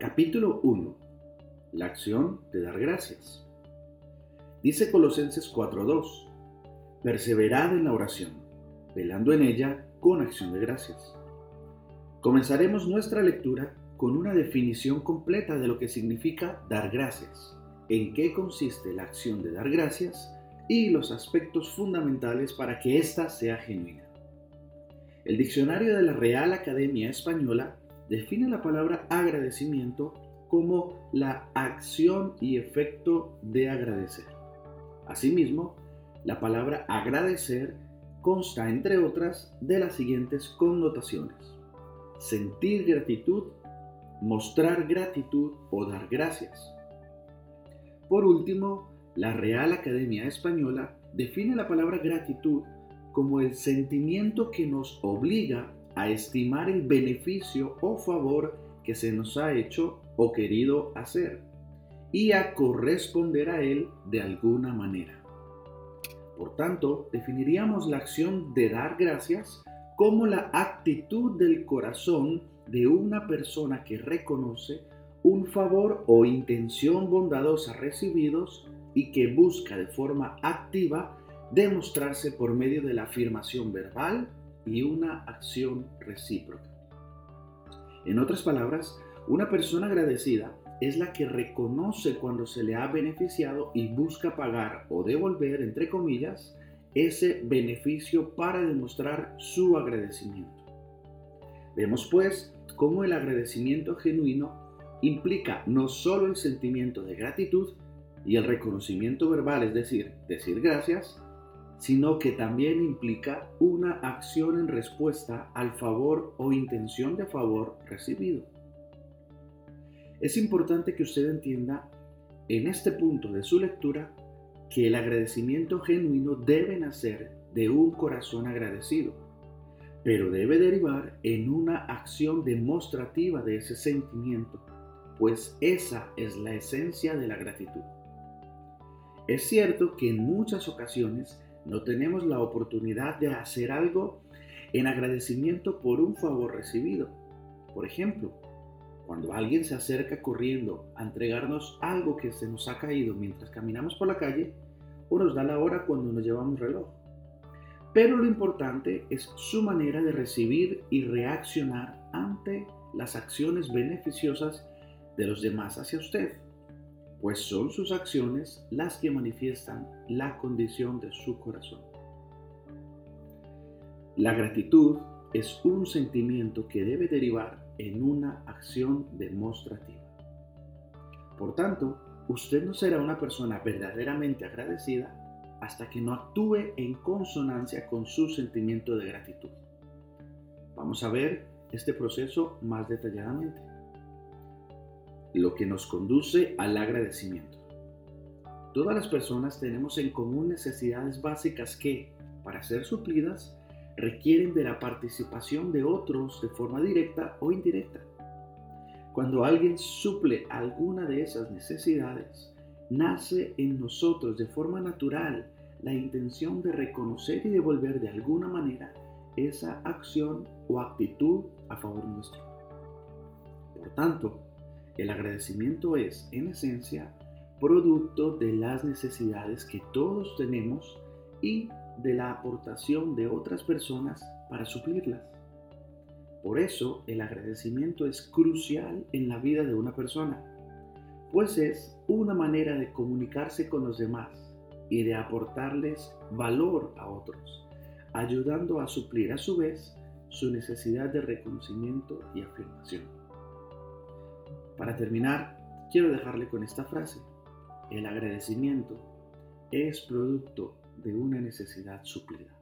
Capítulo 1. La acción de dar gracias. Dice Colosenses 4.2. Perseverad en la oración, velando en ella con acción de gracias. Comenzaremos nuestra lectura con una definición completa de lo que significa dar gracias, en qué consiste la acción de dar gracias y los aspectos fundamentales para que ésta sea genuina. El diccionario de la Real Academia Española define la palabra agradecimiento como la acción y efecto de agradecer. Asimismo, la palabra agradecer consta, entre otras, de las siguientes connotaciones. Sentir gratitud, mostrar gratitud o dar gracias. Por último, la Real Academia Española define la palabra gratitud como el sentimiento que nos obliga a estimar el beneficio o favor que se nos ha hecho o querido hacer y a corresponder a él de alguna manera. Por tanto, definiríamos la acción de dar gracias como la actitud del corazón de una persona que reconoce un favor o intención bondadosa recibidos y que busca de forma activa demostrarse por medio de la afirmación verbal y una acción recíproca. En otras palabras, una persona agradecida es la que reconoce cuando se le ha beneficiado y busca pagar o devolver, entre comillas, ese beneficio para demostrar su agradecimiento. Vemos pues cómo el agradecimiento genuino implica no solo el sentimiento de gratitud y el reconocimiento verbal, es decir, decir gracias, sino que también implica una acción en respuesta al favor o intención de favor recibido. Es importante que usted entienda en este punto de su lectura que el agradecimiento genuino debe nacer de un corazón agradecido, pero debe derivar en una acción demostrativa de ese sentimiento, pues esa es la esencia de la gratitud. Es cierto que en muchas ocasiones no tenemos la oportunidad de hacer algo en agradecimiento por un favor recibido. Por ejemplo, cuando alguien se acerca corriendo a entregarnos algo que se nos ha caído mientras caminamos por la calle, o nos da la hora cuando nos llevamos reloj. Pero lo importante es su manera de recibir y reaccionar ante las acciones beneficiosas de los demás hacia usted pues son sus acciones las que manifiestan la condición de su corazón. La gratitud es un sentimiento que debe derivar en una acción demostrativa. Por tanto, usted no será una persona verdaderamente agradecida hasta que no actúe en consonancia con su sentimiento de gratitud. Vamos a ver este proceso más detalladamente lo que nos conduce al agradecimiento. Todas las personas tenemos en común necesidades básicas que, para ser suplidas, requieren de la participación de otros de forma directa o indirecta. Cuando alguien suple alguna de esas necesidades, nace en nosotros de forma natural la intención de reconocer y devolver de alguna manera esa acción o actitud a favor nuestro. Por tanto, el agradecimiento es, en esencia, producto de las necesidades que todos tenemos y de la aportación de otras personas para suplirlas. Por eso el agradecimiento es crucial en la vida de una persona, pues es una manera de comunicarse con los demás y de aportarles valor a otros, ayudando a suplir a su vez su necesidad de reconocimiento y afirmación. Para terminar, quiero dejarle con esta frase. El agradecimiento es producto de una necesidad suplida.